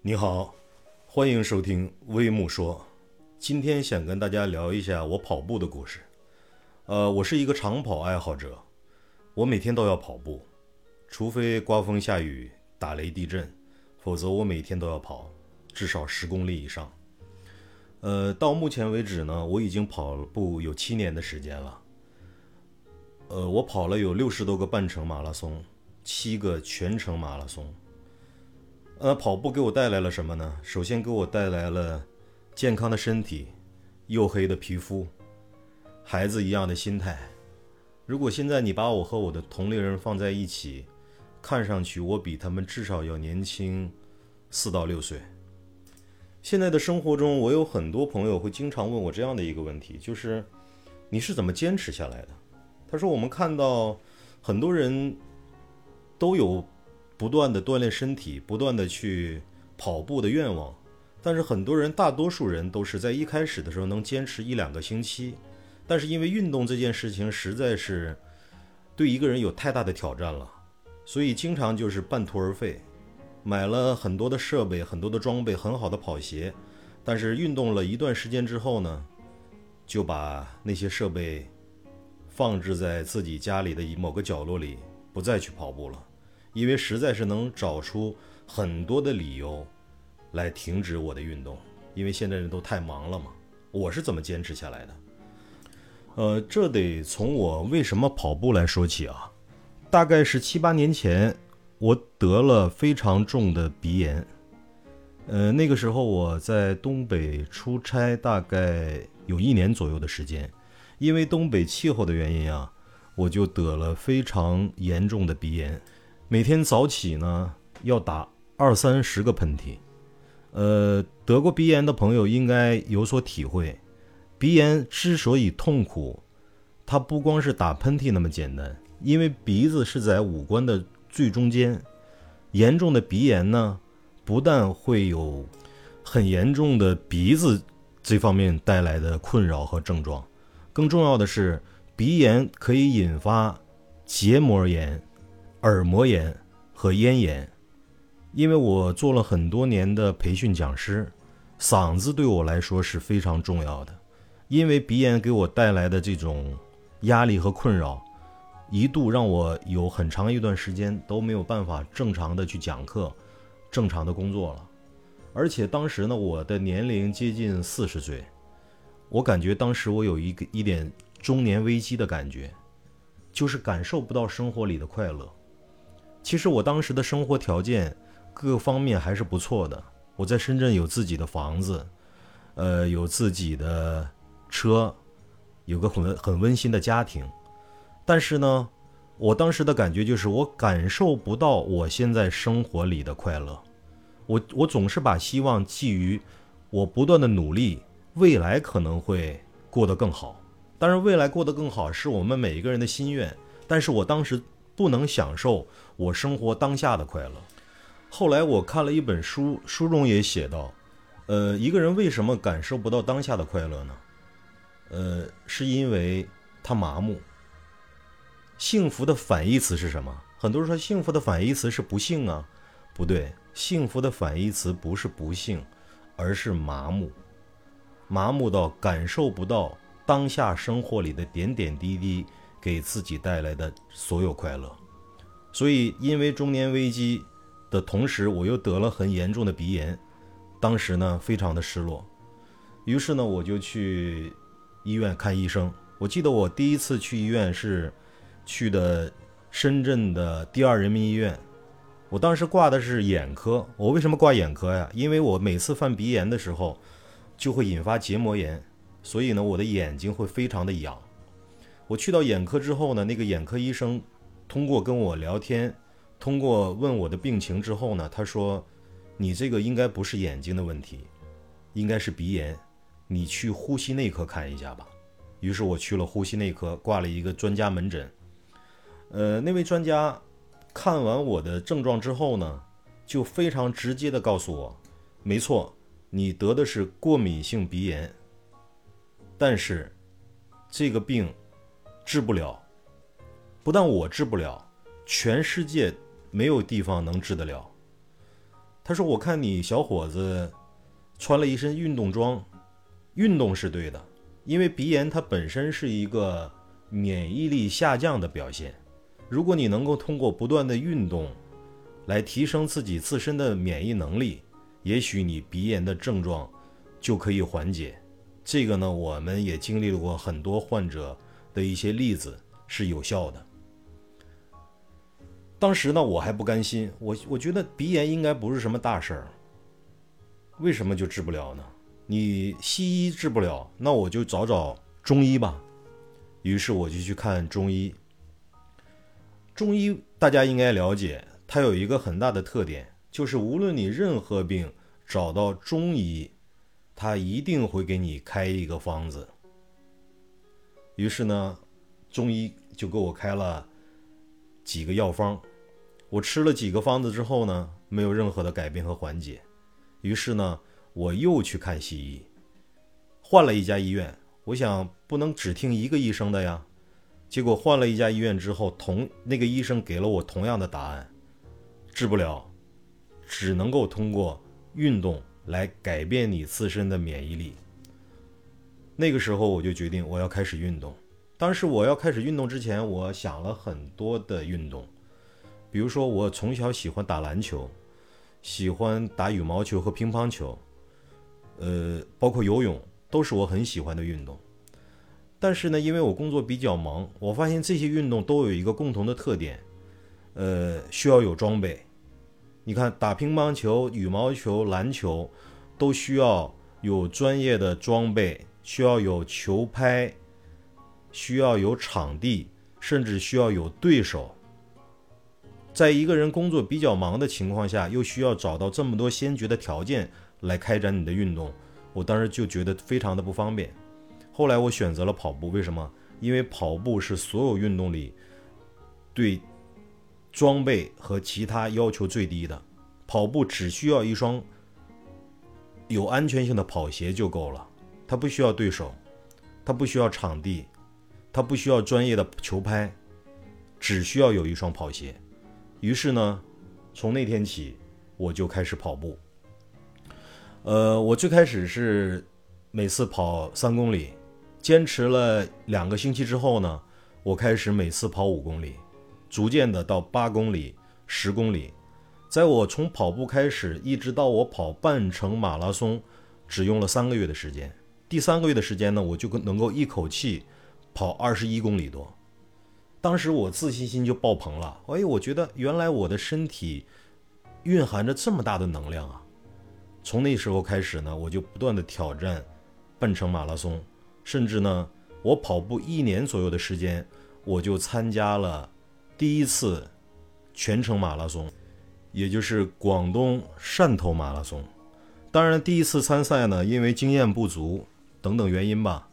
你好，欢迎收听微木说。今天想跟大家聊一下我跑步的故事。呃，我是一个长跑爱好者，我每天都要跑步，除非刮风下雨、打雷地震，否则我每天都要跑，至少十公里以上。呃，到目前为止呢，我已经跑步有七年的时间了。呃，我跑了有六十多个半程马拉松，七个全程马拉松。呃，跑步给我带来了什么呢？首先给我带来了健康的身体、黝黑的皮肤、孩子一样的心态。如果现在你把我和我的同龄人放在一起，看上去我比他们至少要年轻四到六岁。现在的生活中，我有很多朋友会经常问我这样的一个问题，就是你是怎么坚持下来的？他说：“我们看到很多人都有不断的锻炼身体、不断的去跑步的愿望，但是很多人，大多数人都是在一开始的时候能坚持一两个星期，但是因为运动这件事情实在是对一个人有太大的挑战了，所以经常就是半途而废。买了很多的设备、很多的装备、很好的跑鞋，但是运动了一段时间之后呢，就把那些设备。”放置在自己家里的某个角落里，不再去跑步了，因为实在是能找出很多的理由来停止我的运动。因为现在人都太忙了嘛。我是怎么坚持下来的？呃，这得从我为什么跑步来说起啊。大概是七八年前，我得了非常重的鼻炎。呃，那个时候我在东北出差，大概有一年左右的时间。因为东北气候的原因啊，我就得了非常严重的鼻炎，每天早起呢要打二三十个喷嚏。呃，得过鼻炎的朋友应该有所体会，鼻炎之所以痛苦，它不光是打喷嚏那么简单，因为鼻子是在五官的最中间，严重的鼻炎呢，不但会有很严重的鼻子这方面带来的困扰和症状。更重要的是，鼻炎可以引发结膜炎、耳膜炎和咽炎。因为我做了很多年的培训讲师，嗓子对我来说是非常重要的。因为鼻炎给我带来的这种压力和困扰，一度让我有很长一段时间都没有办法正常的去讲课、正常的工作了。而且当时呢，我的年龄接近四十岁。我感觉当时我有一个一点中年危机的感觉，就是感受不到生活里的快乐。其实我当时的生活条件各方面还是不错的，我在深圳有自己的房子，呃，有自己的车，有个很很温馨的家庭。但是呢，我当时的感觉就是我感受不到我现在生活里的快乐。我我总是把希望寄于我不断的努力。未来可能会过得更好，当然，未来过得更好是我们每一个人的心愿。但是我当时不能享受我生活当下的快乐。后来我看了一本书，书中也写到，呃，一个人为什么感受不到当下的快乐呢？呃，是因为他麻木。幸福的反义词是什么？很多人说幸福的反义词是不幸啊，不对，幸福的反义词不是不幸，而是麻木。麻木到感受不到当下生活里的点点滴滴给自己带来的所有快乐，所以因为中年危机的同时，我又得了很严重的鼻炎，当时呢非常的失落，于是呢我就去医院看医生。我记得我第一次去医院是去的深圳的第二人民医院，我当时挂的是眼科。我为什么挂眼科呀？因为我每次犯鼻炎的时候。就会引发结膜炎，所以呢，我的眼睛会非常的痒。我去到眼科之后呢，那个眼科医生通过跟我聊天，通过问我的病情之后呢，他说：“你这个应该不是眼睛的问题，应该是鼻炎，你去呼吸内科看一下吧。”于是我去了呼吸内科，挂了一个专家门诊。呃，那位专家看完我的症状之后呢，就非常直接的告诉我：“没错。”你得的是过敏性鼻炎，但是这个病治不了，不但我治不了，全世界没有地方能治得了。他说：“我看你小伙子穿了一身运动装，运动是对的，因为鼻炎它本身是一个免疫力下降的表现。如果你能够通过不断的运动来提升自己自身的免疫能力，也许你鼻炎的症状就可以缓解。这个呢，我们也经历过很多患者的一些例子是有效的。”当时呢，我还不甘心，我我觉得鼻炎应该不是什么大事儿，为什么就治不了呢？你西医治不了，那我就找找中医吧。于是我就去看中医。中医大家应该了解，它有一个很大的特点，就是无论你任何病找到中医，他一定会给你开一个方子。于是呢，中医就给我开了几个药方。我吃了几个方子之后呢，没有任何的改变和缓解，于是呢，我又去看西医，换了一家医院。我想不能只听一个医生的呀。结果换了一家医院之后，同那个医生给了我同样的答案，治不了，只能够通过运动来改变你自身的免疫力。那个时候我就决定我要开始运动。当时我要开始运动之前，我想了很多的运动。比如说，我从小喜欢打篮球，喜欢打羽毛球和乒乓球，呃，包括游泳，都是我很喜欢的运动。但是呢，因为我工作比较忙，我发现这些运动都有一个共同的特点，呃，需要有装备。你看，打乒乓球、羽毛球、篮球，都需要有专业的装备，需要有球拍，需要有场地，甚至需要有对手。在一个人工作比较忙的情况下，又需要找到这么多先决的条件来开展你的运动，我当时就觉得非常的不方便。后来我选择了跑步，为什么？因为跑步是所有运动里对装备和其他要求最低的。跑步只需要一双有安全性的跑鞋就够了，他不需要对手，他不需要场地，他不需要专业的球拍，只需要有一双跑鞋。于是呢，从那天起，我就开始跑步。呃，我最开始是每次跑三公里，坚持了两个星期之后呢，我开始每次跑五公里，逐渐的到八公里、十公里。在我从跑步开始，一直到我跑半程马拉松，只用了三个月的时间。第三个月的时间呢，我就能够一口气跑二十一公里多。当时我自信心就爆棚了，哎，我觉得原来我的身体蕴含着这么大的能量啊！从那时候开始呢，我就不断的挑战半程马拉松，甚至呢，我跑步一年左右的时间，我就参加了第一次全程马拉松，也就是广东汕头马拉松。当然，第一次参赛呢，因为经验不足等等原因吧。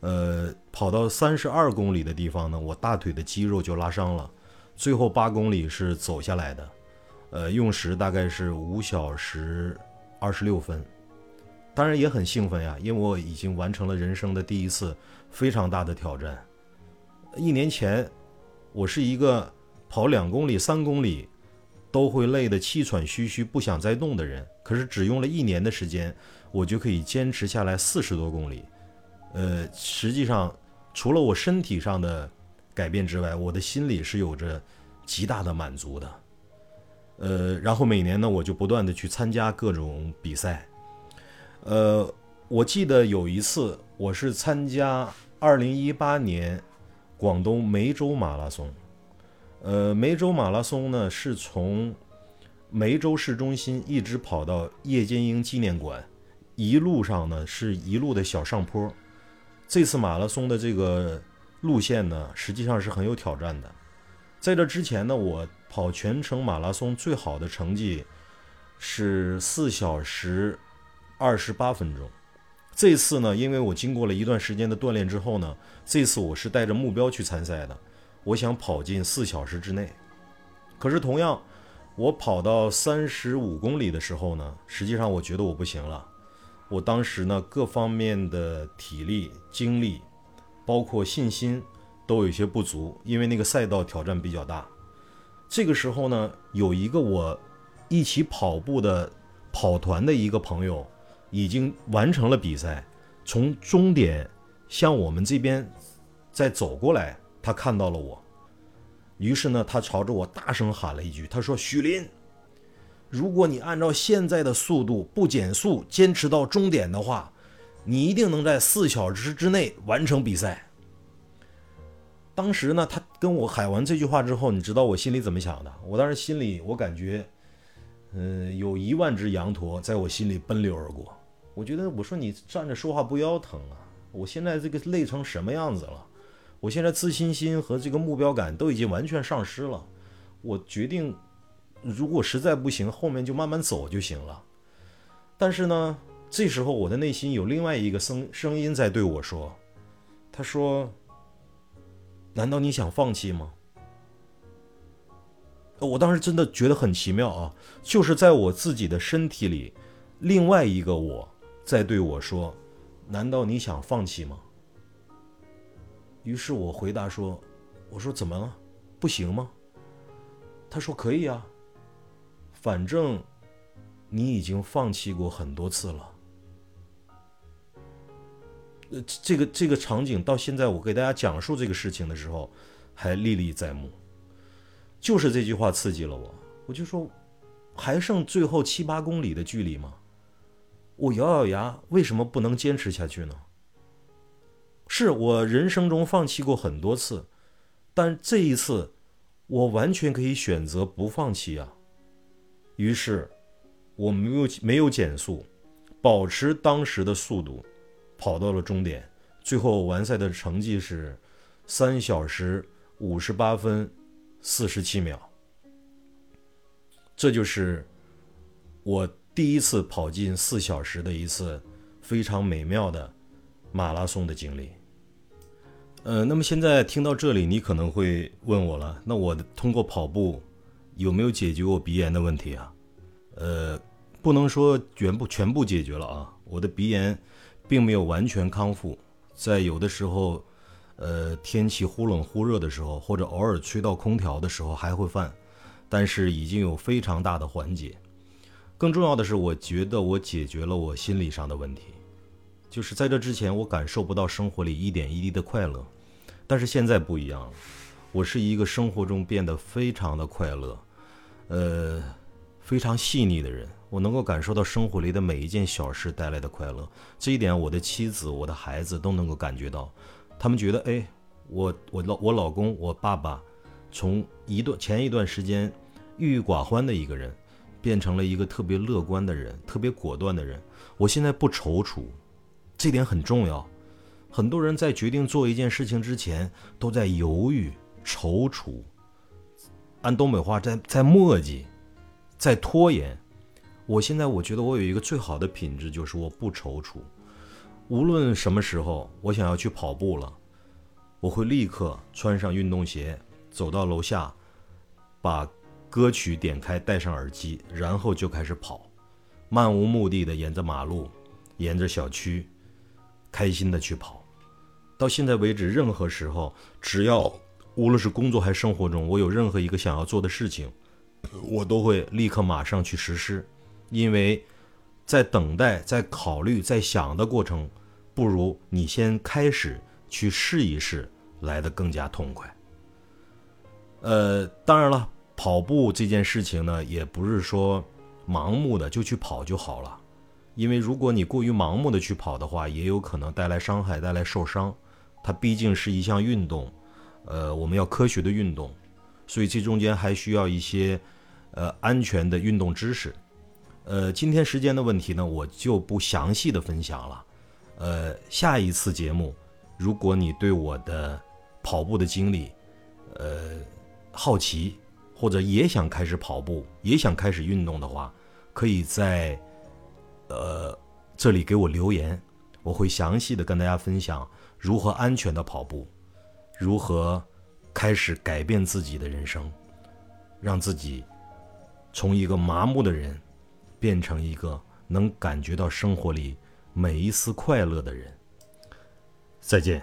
呃，跑到三十二公里的地方呢，我大腿的肌肉就拉伤了。最后八公里是走下来的，呃，用时大概是五小时二十六分。当然也很兴奋呀，因为我已经完成了人生的第一次非常大的挑战。一年前，我是一个跑两公里、三公里都会累得气喘吁吁、不想再动的人，可是只用了一年的时间，我就可以坚持下来四十多公里。呃，实际上，除了我身体上的改变之外，我的心里是有着极大的满足的。呃，然后每年呢，我就不断的去参加各种比赛。呃，我记得有一次，我是参加二零一八年广东梅州马拉松。呃，梅州马拉松呢，是从梅州市中心一直跑到叶剑英纪念馆，一路上呢是一路的小上坡。这次马拉松的这个路线呢，实际上是很有挑战的。在这之前呢，我跑全程马拉松最好的成绩是四小时二十八分钟。这次呢，因为我经过了一段时间的锻炼之后呢，这次我是带着目标去参赛的，我想跑进四小时之内。可是同样，我跑到三十五公里的时候呢，实际上我觉得我不行了。我当时呢，各方面的体力、精力，包括信心，都有些不足，因为那个赛道挑战比较大。这个时候呢，有一个我一起跑步的跑团的一个朋友已经完成了比赛，从终点向我们这边再走过来，他看到了我，于是呢，他朝着我大声喊了一句：“他说，许林，如果你按照现在的速度不减速，坚持到终点的话，你一定能在四小时之内完成比赛。”当时呢，他跟我喊完这句话之后，你知道我心里怎么想的？我当时心里，我感觉，嗯，有一万只羊驼在我心里奔流而过。我觉得，我说你站着说话不腰疼啊！我现在这个累成什么样子了？我现在自信心和这个目标感都已经完全丧失了。我决定，如果实在不行，后面就慢慢走就行了。但是呢，这时候我的内心有另外一个声声音在对我说，他说。难道你想放弃吗？我当时真的觉得很奇妙啊，就是在我自己的身体里，另外一个我在对我说：“难道你想放弃吗？”于是我回答说：“我说怎么了？不行吗？”他说：“可以啊，反正你已经放弃过很多次了。”呃，这个这个场景到现在，我给大家讲述这个事情的时候，还历历在目。就是这句话刺激了我，我就说，还剩最后七八公里的距离吗？我咬咬牙，为什么不能坚持下去呢？是我人生中放弃过很多次，但这一次，我完全可以选择不放弃啊。于是，我没有没有减速，保持当时的速度。跑到了终点，最后完赛的成绩是三小时五十八分四十七秒。这就是我第一次跑进四小时的一次非常美妙的马拉松的经历。呃，那么现在听到这里，你可能会问我了：那我通过跑步有没有解决我鼻炎的问题啊？呃，不能说全部全部解决了啊，我的鼻炎。并没有完全康复，在有的时候，呃，天气忽冷忽热的时候，或者偶尔吹到空调的时候还会犯，但是已经有非常大的缓解。更重要的是，我觉得我解决了我心理上的问题，就是在这之前我感受不到生活里一点一滴的快乐，但是现在不一样了，我是一个生活中变得非常的快乐，呃，非常细腻的人。我能够感受到生活里的每一件小事带来的快乐，这一点我的妻子、我的孩子都能够感觉到。他们觉得，哎，我我老我老公我爸爸，从一段前一段时间郁郁寡欢的一个人，变成了一个特别乐观的人、特别果断的人。我现在不踌躇，这点很重要。很多人在决定做一件事情之前，都在犹豫、踌躇，按东北话在在磨叽，在拖延。我现在我觉得我有一个最好的品质，就是我不踌躇。无论什么时候，我想要去跑步了，我会立刻穿上运动鞋，走到楼下，把歌曲点开，戴上耳机，然后就开始跑，漫无目的的沿着马路，沿着小区，开心的去跑。到现在为止，任何时候，只要无论是工作还是生活中，我有任何一个想要做的事情，我都会立刻马上去实施。因为，在等待、在考虑、在想的过程，不如你先开始去试一试来的更加痛快。呃，当然了，跑步这件事情呢，也不是说盲目的就去跑就好了，因为如果你过于盲目的去跑的话，也有可能带来伤害、带来受伤。它毕竟是一项运动，呃，我们要科学的运动，所以这中间还需要一些呃安全的运动知识。呃，今天时间的问题呢，我就不详细的分享了。呃，下一次节目，如果你对我的跑步的经历，呃，好奇，或者也想开始跑步，也想开始运动的话，可以在呃这里给我留言，我会详细的跟大家分享如何安全的跑步，如何开始改变自己的人生，让自己从一个麻木的人。变成一个能感觉到生活里每一丝快乐的人。再见。